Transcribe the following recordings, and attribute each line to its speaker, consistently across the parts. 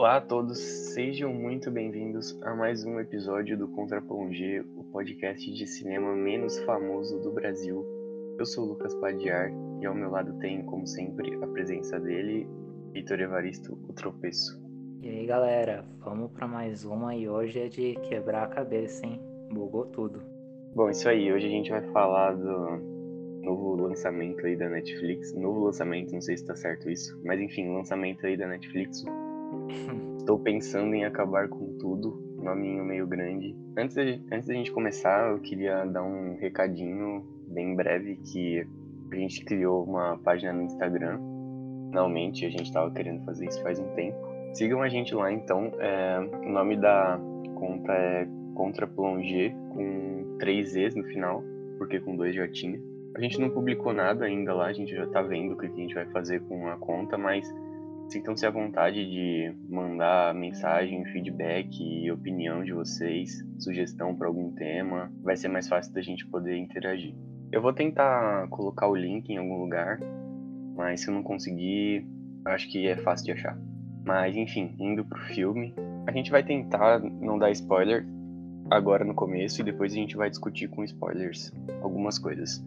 Speaker 1: Olá a todos, sejam muito bem-vindos a mais um episódio do Contra Plongé, o podcast de cinema menos famoso do Brasil. Eu sou o Lucas Padiar e ao meu lado tem, como sempre, a presença dele, Vitor Evaristo, o tropeço.
Speaker 2: E aí galera, vamos para mais uma e hoje é de quebrar a cabeça, hein? Bugou tudo.
Speaker 1: Bom, isso aí, hoje a gente vai falar do novo lançamento aí da Netflix. Novo lançamento, não sei se tá certo isso, mas enfim, lançamento aí da Netflix. Estou pensando em acabar com tudo, nominho meio grande. Antes de, antes da gente começar, eu queria dar um recadinho bem breve que a gente criou uma página no Instagram. Finalmente, a gente estava querendo fazer isso faz um tempo. Sigam a gente lá, então. É, o nome da conta é Contra Plonger, com três E's no final, porque com dois já tinha. A gente não publicou nada ainda lá, a gente já tá vendo o que a gente vai fazer com a conta, mas sintam-se à vontade de mandar mensagem, feedback opinião de vocês, sugestão para algum tema. Vai ser mais fácil da gente poder interagir. Eu vou tentar colocar o link em algum lugar, mas se eu não conseguir, acho que é fácil de achar. Mas enfim, indo pro filme, a gente vai tentar não dar spoiler agora no começo e depois a gente vai discutir com spoilers algumas coisas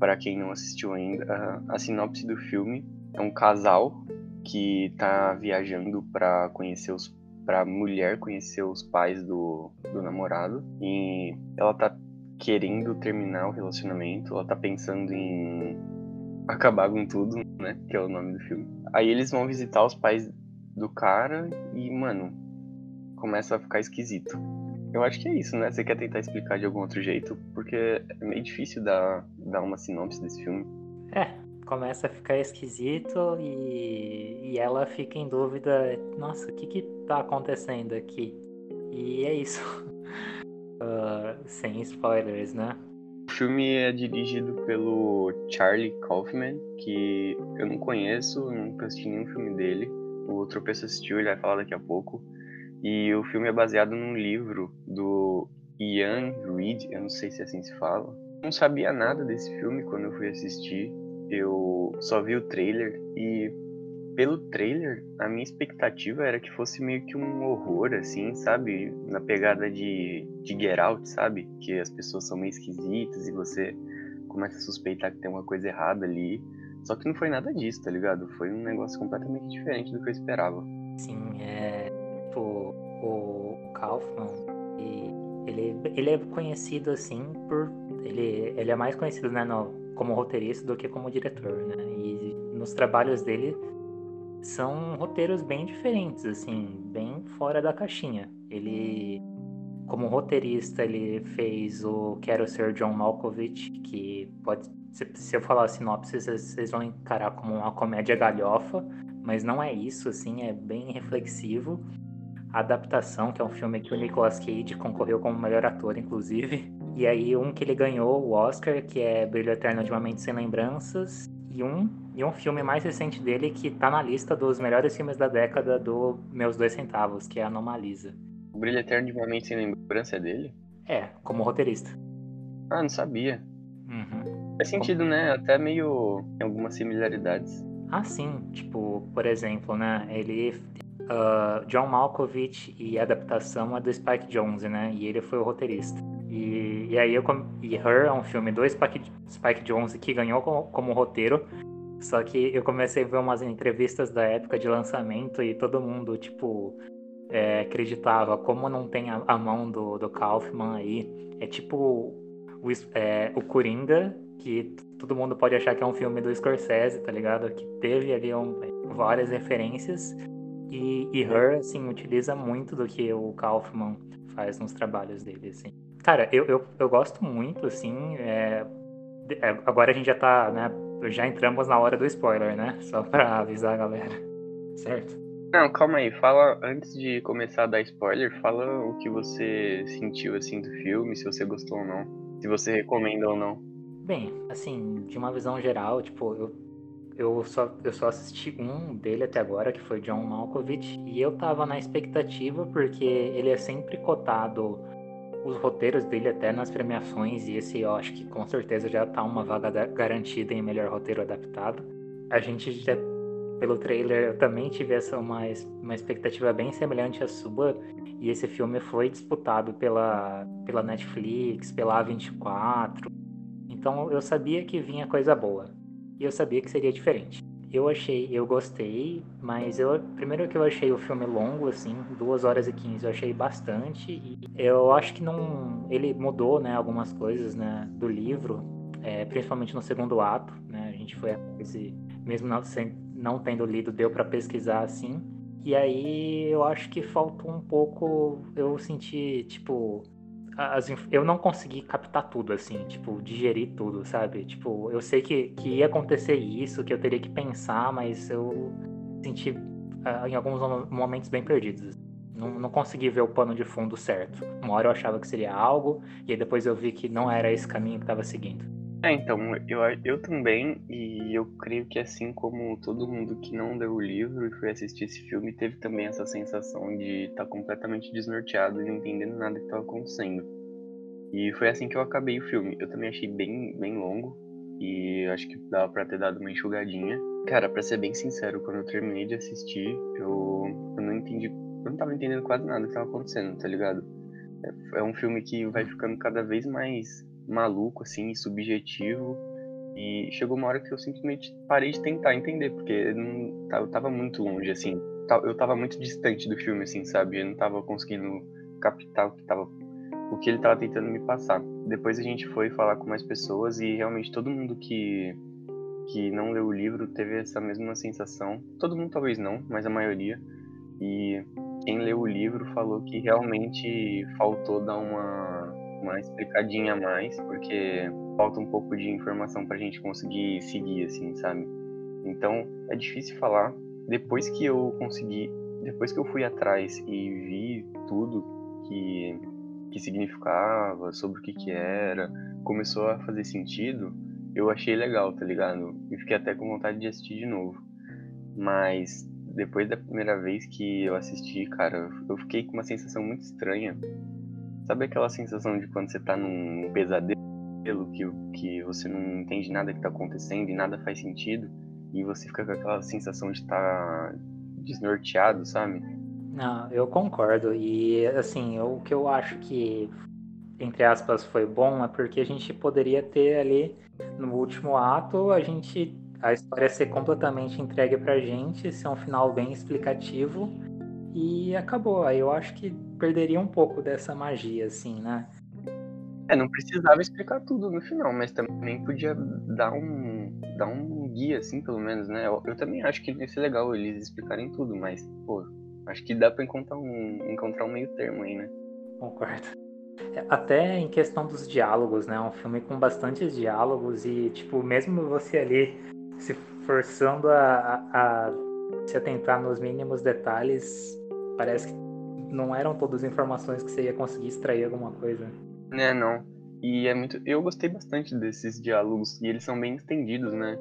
Speaker 1: para quem não assistiu ainda, a sinopse do filme é um casal que tá viajando para conhecer os para mulher conhecer os pais do, do namorado e ela tá querendo terminar o relacionamento, ela tá pensando em acabar com tudo, né, que é o nome do filme. Aí eles vão visitar os pais do cara e, mano, começa a ficar esquisito. Eu acho que é isso, né? Você quer tentar explicar de algum outro jeito? Porque é meio difícil dar, dar uma sinopse desse filme.
Speaker 2: É, começa a ficar esquisito e, e ela fica em dúvida: nossa, o que que tá acontecendo aqui? E é isso. uh, sem spoilers, né?
Speaker 1: O filme é dirigido pelo Charlie Kaufman, que eu não conheço, nunca assisti nenhum filme dele. O outro pessoa assistiu, ele vai falar daqui a pouco. E o filme é baseado num livro do Ian Reid, eu não sei se assim se fala. Não sabia nada desse filme quando eu fui assistir. Eu só vi o trailer e pelo trailer a minha expectativa era que fosse meio que um horror assim, sabe? Na pegada de, de Get Out, sabe? Que as pessoas são meio esquisitas e você começa a suspeitar que tem uma coisa errada ali. Só que não foi nada disso, tá ligado? Foi um negócio completamente diferente do que eu esperava.
Speaker 2: Sim, é tipo, o Kaufman, ele, ele é conhecido assim por. Ele, ele é mais conhecido né, no, como roteirista do que como diretor, né? E nos trabalhos dele são roteiros bem diferentes, assim, bem fora da caixinha. Ele, como roteirista, ele fez o Quero Ser John Malkovich, que pode, se, se eu falar a sinopse, vocês vão encarar como uma comédia galhofa, mas não é isso, assim, é bem reflexivo. Adaptação, que é um filme que o Nicolas Cage concorreu como melhor ator, inclusive. E aí um que ele ganhou o Oscar, que é Brilho Eterno de uma Mente Sem Lembranças. E um, e um filme mais recente dele que tá na lista dos melhores filmes da década do Meus Dois Centavos, que é Anomalisa.
Speaker 1: O Brilho Eterno de uma Mente Sem Lembrança é dele?
Speaker 2: É, como roteirista.
Speaker 1: Ah, não sabia.
Speaker 2: Uhum.
Speaker 1: Faz sentido, como... né? Até meio... Tem algumas similaridades.
Speaker 2: Ah, sim. Tipo, por exemplo, né? Ele uh, John Malkovich e a adaptação é do Spike Jonze, né? E ele foi o roteirista. E, e aí eu e Her é um filme do Spike, Spike Jonze que ganhou como, como roteiro. Só que eu comecei a ver umas entrevistas da época de lançamento e todo mundo, tipo, é, acreditava como não tem a, a, mão do, do Kaufman aí. É tipo o, é, o Coringa, que todo mundo pode achar que é um filme do Scorsese, tá ligado? Que teve ali um, várias referências. E, e Her, assim, utiliza muito do que o Kaufman faz nos trabalhos dele, assim. Cara, eu, eu, eu gosto muito, assim, é... É, agora a gente já tá, né, já entramos na hora do spoiler, né? Só pra avisar a galera, certo?
Speaker 1: Não, calma aí, fala, antes de começar a dar spoiler, fala o que você sentiu, assim, do filme, se você gostou ou não, se você recomenda ou não.
Speaker 2: Bem, assim, de uma visão geral, tipo, eu eu só, eu só assisti um dele até agora, que foi John Malkovich, e eu tava na expectativa porque ele é sempre cotado os roteiros dele até nas premiações, e esse eu acho que com certeza já tá uma vaga garantida em melhor roteiro adaptado. A gente já pelo trailer eu também tive essa uma, uma expectativa bem semelhante à sua. E esse filme foi disputado pela, pela Netflix, pela A24. Então eu sabia que vinha coisa boa. E eu sabia que seria diferente. Eu achei, eu gostei, mas eu primeiro que eu achei o filme longo, assim, 2 horas e 15, eu achei bastante. E eu acho que não. Ele mudou, né, algumas coisas, né, do livro, é, principalmente no segundo ato, né? A gente foi esse, mesmo não, sem, não tendo lido, deu para pesquisar assim. E aí eu acho que faltou um pouco. Eu senti, tipo. As, eu não consegui captar tudo, assim, tipo, digerir tudo, sabe? Tipo, eu sei que, que ia acontecer isso, que eu teria que pensar, mas eu senti uh, em alguns momentos bem perdidos. Não, não consegui ver o pano de fundo certo. Uma hora eu achava que seria algo, e aí depois eu vi que não era esse caminho que estava seguindo.
Speaker 1: É, então, eu, eu também, e eu creio que assim como todo mundo que não leu o livro e foi assistir esse filme, teve também essa sensação de estar tá completamente desnorteado e não entendendo nada que estava acontecendo. E foi assim que eu acabei o filme. Eu também achei bem, bem longo, e acho que dava pra ter dado uma enxugadinha. Cara, pra ser bem sincero, quando eu terminei de assistir, eu, eu não entendi, eu não tava entendendo quase nada que tava acontecendo, tá ligado? É, é um filme que vai ficando cada vez mais maluco, assim, subjetivo. E chegou uma hora que eu simplesmente parei de tentar entender, porque não, eu tava muito longe, assim. Eu tava muito distante do filme, assim, sabe? Eu não tava conseguindo captar o que, tava, o que ele tava tentando me passar. Depois a gente foi falar com mais pessoas e realmente todo mundo que, que não leu o livro teve essa mesma sensação. Todo mundo talvez não, mas a maioria. E quem leu o livro falou que realmente faltou dar uma uma explicadinha a mais, porque falta um pouco de informação pra gente conseguir seguir, assim, sabe? Então, é difícil falar. Depois que eu consegui, depois que eu fui atrás e vi tudo que, que significava, sobre o que que era, começou a fazer sentido, eu achei legal, tá ligado? E fiquei até com vontade de assistir de novo. Mas depois da primeira vez que eu assisti, cara, eu fiquei com uma sensação muito estranha Sabe aquela sensação de quando você tá num pesadelo que, que você não entende nada que tá acontecendo e nada faz sentido e você fica com aquela sensação de estar tá desnorteado, sabe?
Speaker 2: Não, eu concordo. E assim, o que eu acho que, entre aspas, foi bom é porque a gente poderia ter ali no último ato a gente. a história ser completamente entregue pra gente, ser um final bem explicativo e acabou. Aí eu acho que perderia um pouco dessa magia, assim, né?
Speaker 1: É, não precisava explicar tudo no final, mas também podia dar um, dar um guia, assim, pelo menos, né? Eu, eu também acho que ia ser legal eles explicarem tudo, mas, pô, acho que dá pra encontrar um, encontrar um meio termo aí, né?
Speaker 2: Concordo. É, até em questão dos diálogos, né? Um filme com bastantes diálogos e, tipo, mesmo você ali se forçando a, a, a se atentar nos mínimos detalhes, parece que não eram todas as informações que você ia conseguir extrair alguma coisa.
Speaker 1: Né, não. E é muito. Eu gostei bastante desses diálogos. E eles são bem estendidos, né?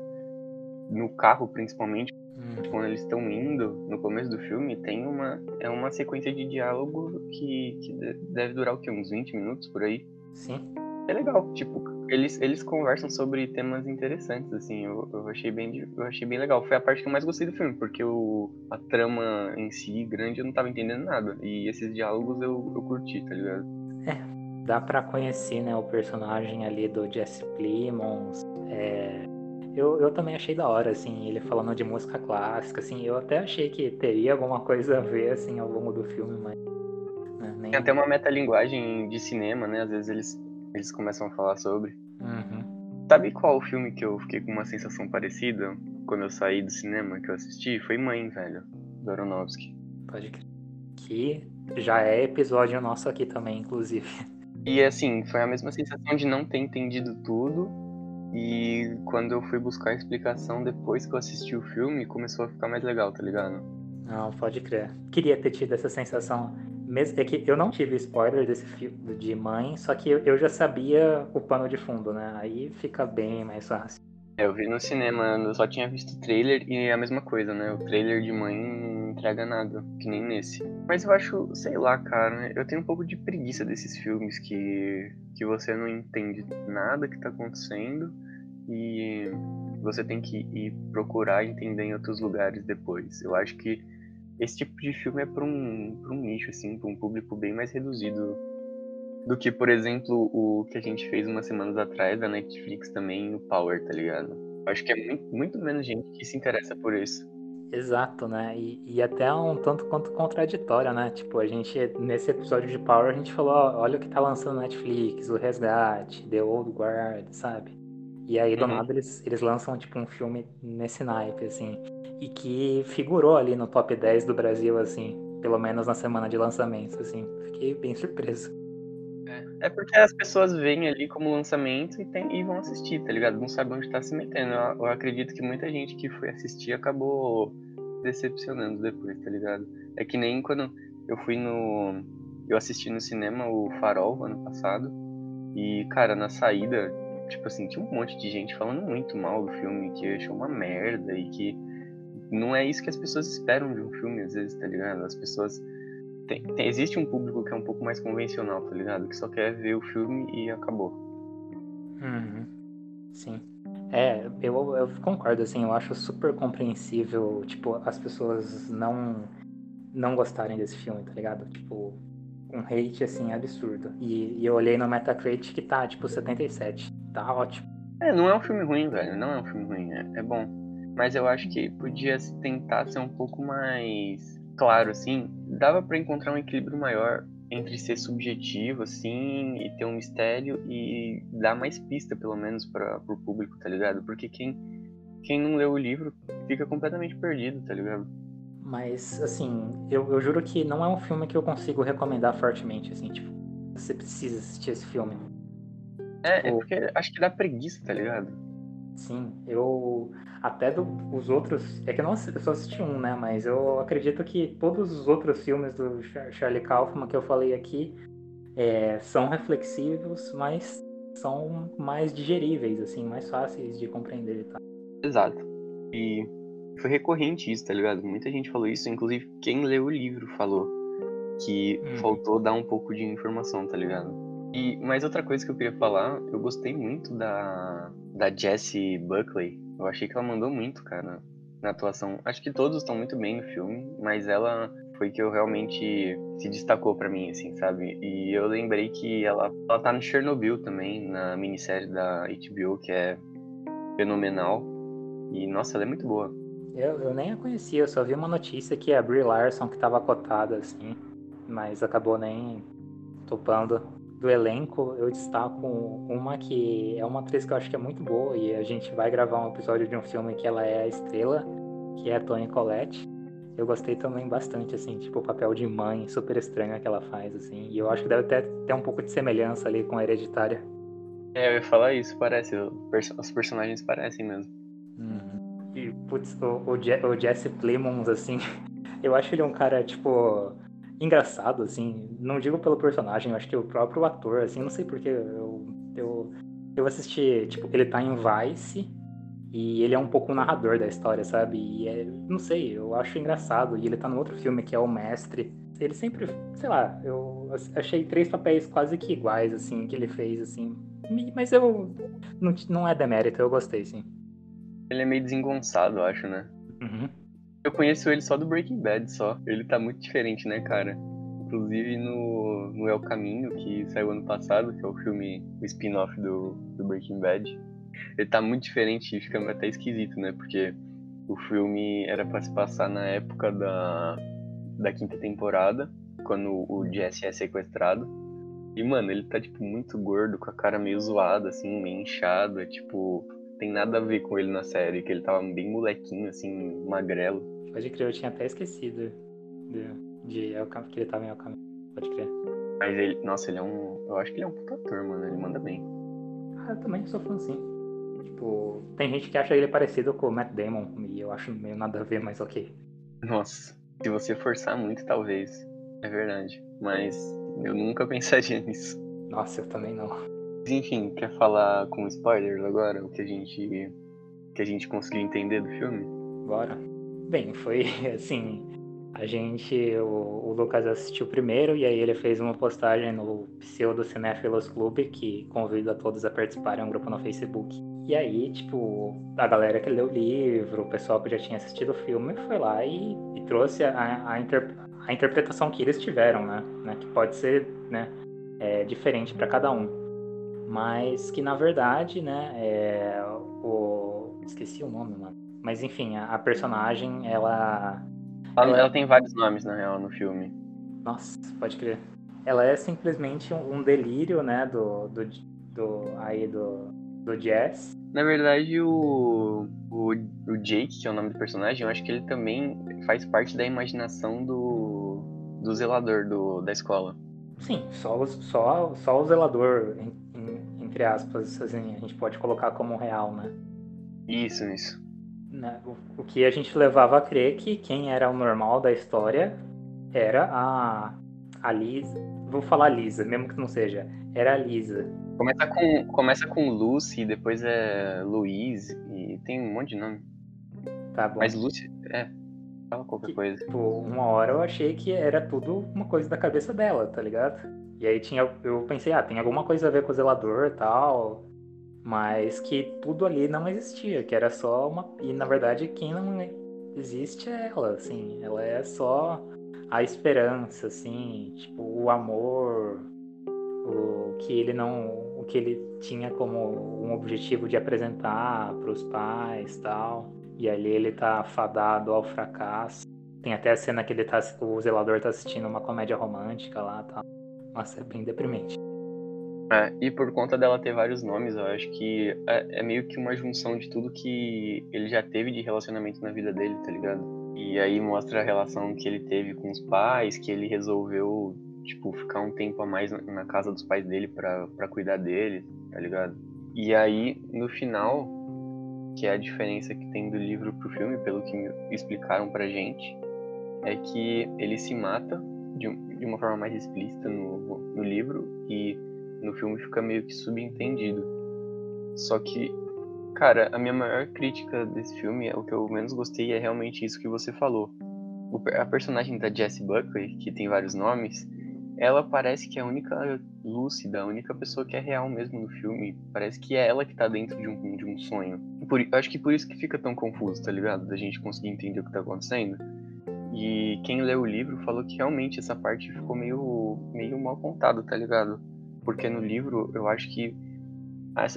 Speaker 1: No carro, principalmente. Hum. Quando eles estão indo, no começo do filme, tem uma. É uma sequência de diálogo que, que deve durar o quê? Uns 20 minutos por aí?
Speaker 2: Sim.
Speaker 1: É legal, tipo, eles, eles conversam sobre temas interessantes, assim, eu, eu, achei bem, eu achei bem legal. Foi a parte que eu mais gostei do filme, porque o, a trama em si, grande, eu não tava entendendo nada. E esses diálogos eu, eu curti, tá ligado?
Speaker 2: É, dá pra conhecer, né, o personagem ali do Jesse Plimons. É, eu, eu também achei da hora, assim, ele falando de música clássica, assim, eu até achei que teria alguma coisa a ver, assim, ao longo do filme, mas...
Speaker 1: Né, nem... Tem até uma metalinguagem de cinema, né, às vezes eles eles começam a falar sobre.
Speaker 2: Uhum.
Speaker 1: Sabe qual o filme que eu fiquei com uma sensação parecida quando eu saí do cinema que eu assisti? Foi Mãe, velho, do Aronofsky.
Speaker 2: Pode crer. Que já é episódio nosso aqui também, inclusive.
Speaker 1: E assim, foi a mesma sensação de não ter entendido tudo. E quando eu fui buscar a explicação depois que eu assisti o filme, começou a ficar mais legal, tá ligado?
Speaker 2: Não, pode crer. Queria ter tido essa sensação mesmo, é que eu não tive spoiler desse filme de mãe, só que eu, já sabia o pano de fundo, né? Aí fica bem mais fácil.
Speaker 1: É, eu vi no cinema, eu só tinha visto o trailer e é a mesma coisa, né? O trailer de mãe não entrega nada, que nem nesse. Mas eu acho, sei lá, cara, eu tenho um pouco de preguiça desses filmes que, que você não entende nada que tá acontecendo e você tem que ir procurar entender em outros lugares depois. Eu acho que esse tipo de filme é para um, pra um nicho, assim, para um público bem mais reduzido do que, por exemplo, o que a gente fez umas semanas atrás da Netflix também, o Power, tá ligado? Eu acho que é muito, muito menos gente que se interessa por isso.
Speaker 2: Exato, né? E, e até um tanto quanto contraditória, né? Tipo, a gente, nesse episódio de Power, a gente falou, ó, olha o que tá lançando na Netflix, o Resgate, The Old Guard, sabe? E aí, do uhum. nada, eles, eles lançam, tipo, um filme nesse naipe, assim. E que figurou ali no top 10 do Brasil, assim. Pelo menos na semana de lançamento, assim. Fiquei bem surpreso.
Speaker 1: É, é porque as pessoas veem ali como lançamento e, tem, e vão assistir, tá ligado? Não sabe onde tá se metendo. Eu, eu acredito que muita gente que foi assistir acabou decepcionando depois, tá ligado? É que nem quando eu fui no. Eu assisti no cinema o Farol ano passado. E, cara, na saída, tipo assim, tinha um monte de gente falando muito mal do filme, que achou uma merda e que não é isso que as pessoas esperam de um filme, às vezes, tá ligado? As pessoas tem, tem, existe um público que é um pouco mais convencional, tá ligado? Que só quer ver o filme e acabou.
Speaker 2: Uhum. Sim. É, eu, eu concordo, assim, eu acho super compreensível, tipo, as pessoas não não gostarem desse filme, tá ligado? Tipo, um hate, assim, absurdo. E, e eu olhei no Metacritic que tá, tipo, 77. Tá ótimo.
Speaker 1: É, não é um filme ruim, velho. Não é um filme ruim, é, é bom. Mas eu acho que podia tentar ser um pouco mais claro, assim, dava para encontrar um equilíbrio maior entre ser subjetivo, assim, e ter um mistério e dar mais pista, pelo menos, para o público, tá ligado? Porque quem, quem não leu o livro fica completamente perdido, tá ligado?
Speaker 2: Mas, assim, eu, eu juro que não é um filme que eu consigo recomendar fortemente, assim, tipo, você precisa assistir esse filme.
Speaker 1: É, é tipo... é porque acho que dá preguiça, tá ligado?
Speaker 2: Sim, eu até do, os outros. É que eu, não, eu só assisti um, né? Mas eu acredito que todos os outros filmes do Charlie Kaufman que eu falei aqui é, são reflexivos, mas são mais digeríveis, assim, mais fáceis de compreender tá?
Speaker 1: Exato. E foi recorrente isso, tá ligado? Muita gente falou isso, inclusive quem leu o livro falou que hum. faltou dar um pouco de informação, tá ligado? E mais outra coisa que eu queria falar, eu gostei muito da, da Jessie Buckley, eu achei que ela mandou muito, cara, na atuação. Acho que todos estão muito bem no filme, mas ela foi que eu realmente se destacou para mim, assim, sabe? E eu lembrei que ela, ela tá no Chernobyl também, na minissérie da HBO, que é fenomenal. E, nossa, ela é muito boa.
Speaker 2: Eu, eu nem a conhecia, eu só vi uma notícia que a Brie Larson que tava cotada, assim, mas acabou nem topando do elenco, eu destaco uma que é uma atriz que eu acho que é muito boa e a gente vai gravar um episódio de um filme que ela é a estrela, que é a Toni Collette. Eu gostei também bastante, assim, tipo, o papel de mãe super estranho que ela faz, assim. E eu acho que deve ter, ter um pouco de semelhança ali com a Hereditária.
Speaker 1: É, eu ia falar isso, parece. Os personagens parecem mesmo.
Speaker 2: Uhum. E, putz, o, o, Je o Jesse Plemons, assim, eu acho ele um cara, tipo, engraçado, assim. Não digo pelo personagem, eu acho que o próprio ator, assim, não sei porque eu, eu, eu assisti, tipo, ele tá em Vice e ele é um pouco o narrador da história, sabe? E é, não sei, eu acho engraçado. E ele tá no outro filme que é O Mestre. Ele sempre, sei lá, eu achei três papéis quase que iguais, assim, que ele fez, assim. Mas eu. Não, não é demérito, eu gostei, sim.
Speaker 1: Ele é meio desengonçado, eu acho, né? Uhum. Eu conheço ele só do Breaking Bad, só. Ele tá muito diferente, né, cara? Inclusive no, no El Caminho, que saiu ano passado, que é o filme, o spin-off do, do Breaking Bad. Ele tá muito diferente e fica até esquisito, né? Porque o filme era pra se passar na época da, da quinta temporada, quando o Jesse é sequestrado. E, mano, ele tá, tipo, muito gordo, com a cara meio zoada, assim, meio inchada, tipo tem nada a ver com ele na série, que ele tava bem molequinho, assim, magrelo.
Speaker 2: Pode crer, eu tinha até esquecido de, de que ele tava em Alcântara. Pode crer.
Speaker 1: Mas ele, nossa, ele é um. Eu acho que ele é um puta ator, mano. Ele manda bem.
Speaker 2: Ah, eu também sou fã sim. Tipo, tem gente que acha ele parecido com o Matt Damon, e eu acho meio nada a ver, mas ok.
Speaker 1: Nossa, se você forçar muito, talvez. É verdade. Mas eu nunca pensaria nisso.
Speaker 2: Nossa, eu também não
Speaker 1: enfim, quer falar com spoilers agora? O que a gente. que a gente conseguiu entender do filme?
Speaker 2: Bora. Bem, foi assim. A gente. O, o Lucas assistiu primeiro e aí ele fez uma postagem no Pseudo Cinéfilos Clube, que convida todos a participarem, é um grupo no Facebook. E aí, tipo, a galera que leu o livro, o pessoal que já tinha assistido o filme, foi lá e, e trouxe a, a, inter, a, interpretação que eles tiveram, né? né? Que pode ser né, é, diferente para cada um. Mas que, na verdade, né, é, o... Esqueci o nome, mano. Mas, enfim, a, a personagem, ela...
Speaker 1: Ela, ela tem vários nomes, na real, no filme.
Speaker 2: Nossa, pode crer. Ela é simplesmente um, delírio, né, do, do, do, aí do, do Jazz.
Speaker 1: Na verdade, o, o, o Jake, que é o nome do personagem, eu acho que ele também faz parte da imaginação do, do zelador do, da escola.
Speaker 2: Sim, só, só, só o zelador, entre aspas, assim, a gente pode colocar como real, né?
Speaker 1: Isso, isso.
Speaker 2: Né, o, o que a gente levava a crer que quem era o normal da história era a, a Lisa. Vou falar Lisa, mesmo que não seja. Era a Lisa.
Speaker 1: Começa com, começa com Lucy, depois é Luiz, e tem um monte de nome.
Speaker 2: Tá bom.
Speaker 1: Mas Lucy, é, fala qualquer
Speaker 2: que,
Speaker 1: coisa.
Speaker 2: Tipo, uma hora eu achei que era tudo uma coisa da cabeça dela, tá ligado? E aí tinha, eu pensei, ah, tem alguma coisa a ver com o zelador e tal, mas que tudo ali não existia, que era só uma. E na verdade quem não existe é ela, assim, ela é só a esperança, assim, tipo, o amor, o que ele não o que ele tinha como um objetivo de apresentar para os pais tal e ali ele tá fadado ao fracasso tem até a cena que ele tá o zelador tá assistindo uma comédia romântica lá tal nossa é bem deprimente
Speaker 1: é, e por conta dela ter vários nomes, eu acho que é, é, meio que uma junção de tudo que ele já teve de relacionamento na vida dele, tá ligado? E aí mostra a relação que ele teve com os pais, que ele resolveu tipo, ficar um tempo a mais na casa dos pais dele para cuidar dele, tá ligado? E aí, no final, que é a diferença que tem do livro pro filme, pelo que explicaram pra gente, é que ele se mata de, de uma forma mais explícita no, no livro e no filme fica meio que subentendido. Só que, cara, a minha maior crítica desse filme, é o que eu menos gostei, é realmente isso que você falou. O, a personagem da Jessie Buckley, que tem vários nomes, ela parece que é a única lúcida, a única pessoa que é real mesmo no filme. Parece que é ela que tá dentro de um, de um sonho. Por, acho que por isso que fica tão confuso, tá ligado? Da gente conseguir entender o que tá acontecendo. E quem leu o livro falou que realmente essa parte ficou meio, meio mal contada, tá ligado? Porque no livro eu acho que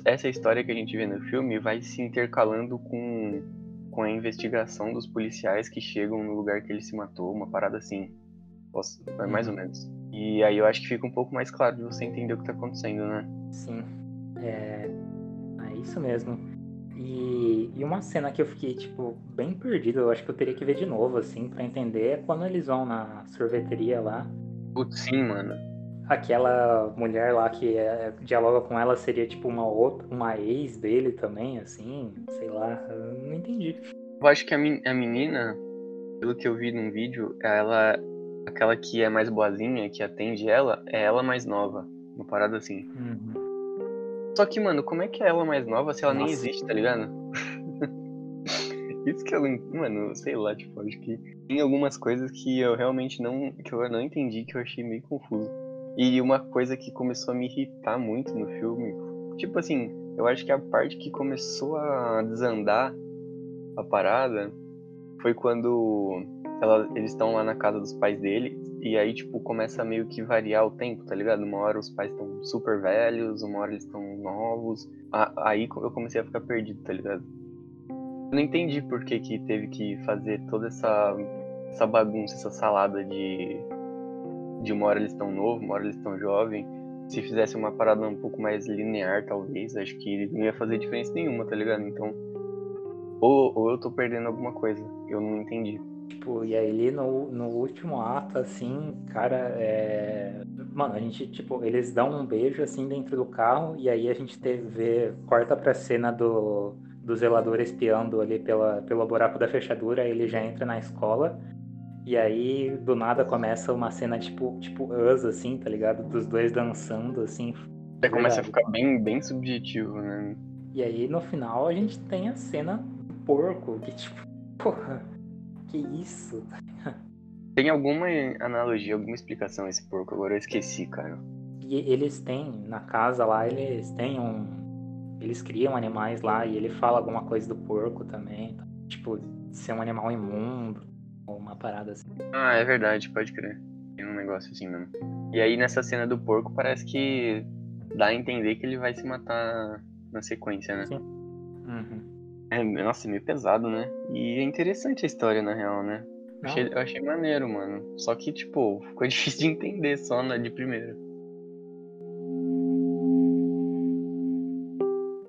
Speaker 1: essa história que a gente vê no filme vai se intercalando com, com a investigação dos policiais que chegam no lugar que ele se matou, uma parada assim. Posso, é mais ou menos. E aí eu acho que fica um pouco mais claro de você entender o que tá acontecendo, né?
Speaker 2: Sim. É, é isso mesmo. E, e uma cena que eu fiquei, tipo, bem perdido, eu acho que eu teria que ver de novo, assim, para entender, é quando eles vão na sorveteria lá.
Speaker 1: Putz, sim, mano.
Speaker 2: Aquela mulher lá que é, dialoga com ela seria, tipo, uma outra, uma ex dele também, assim, sei lá, não entendi.
Speaker 1: Eu acho que a, a menina, pelo que eu vi num vídeo, ela aquela que é mais boazinha, que atende ela, é ela mais nova. Uma parada assim.
Speaker 2: Uhum.
Speaker 1: Só que, mano, como é que é ela mais nova se ela Nossa. nem existe, tá ligado? Isso que eu não. Mano, sei lá, tipo, acho que tem algumas coisas que eu realmente não. que eu não entendi, que eu achei meio confuso. E uma coisa que começou a me irritar muito no filme, tipo assim, eu acho que a parte que começou a desandar a parada foi quando ela, eles estão lá na casa dos pais dele, e aí, tipo, começa a meio que variar o tempo, tá ligado? Uma hora os pais estão super velhos, uma hora eles estão novos. Aí eu comecei a ficar perdido, tá ligado? Eu não entendi por que, que teve que fazer toda essa, essa bagunça, essa salada de, de uma hora eles estão novos, uma hora eles estão jovens. Se fizesse uma parada um pouco mais linear, talvez, acho que não ia fazer diferença nenhuma, tá ligado? Então, ou, ou eu tô perdendo alguma coisa, eu não entendi.
Speaker 2: Tipo, e aí no, no último ato, assim, cara, é... Mano, a gente, tipo, eles dão um beijo, assim, dentro do carro, e aí a gente vê, corta pra cena do, do zelador espiando ali pela, pelo buraco da fechadura, ele já entra na escola, e aí, do nada, começa uma cena, tipo, tipo Us, assim, tá ligado? Dos dois dançando, assim.
Speaker 1: Aí começa a ficar bem, bem subjetivo, né?
Speaker 2: E aí, no final, a gente tem a cena do porco, que, tipo, porra que isso?
Speaker 1: Tem alguma analogia, alguma explicação esse porco? Agora eu esqueci, cara.
Speaker 2: E eles têm, na casa lá, eles têm um. eles criam animais lá e ele fala alguma coisa do porco também. Tipo, ser um animal imundo, uma parada assim.
Speaker 1: Ah, é verdade, pode crer. Tem um negócio assim mesmo. E aí nessa cena do porco parece que dá a entender que ele vai se matar na sequência, né?
Speaker 2: Sim. Uhum.
Speaker 1: É, nossa, meio pesado, né? E é interessante a história, na real, né?
Speaker 2: Não,
Speaker 1: Achei, eu achei maneiro, mano. Só que, tipo, ficou difícil de entender só na, de primeira.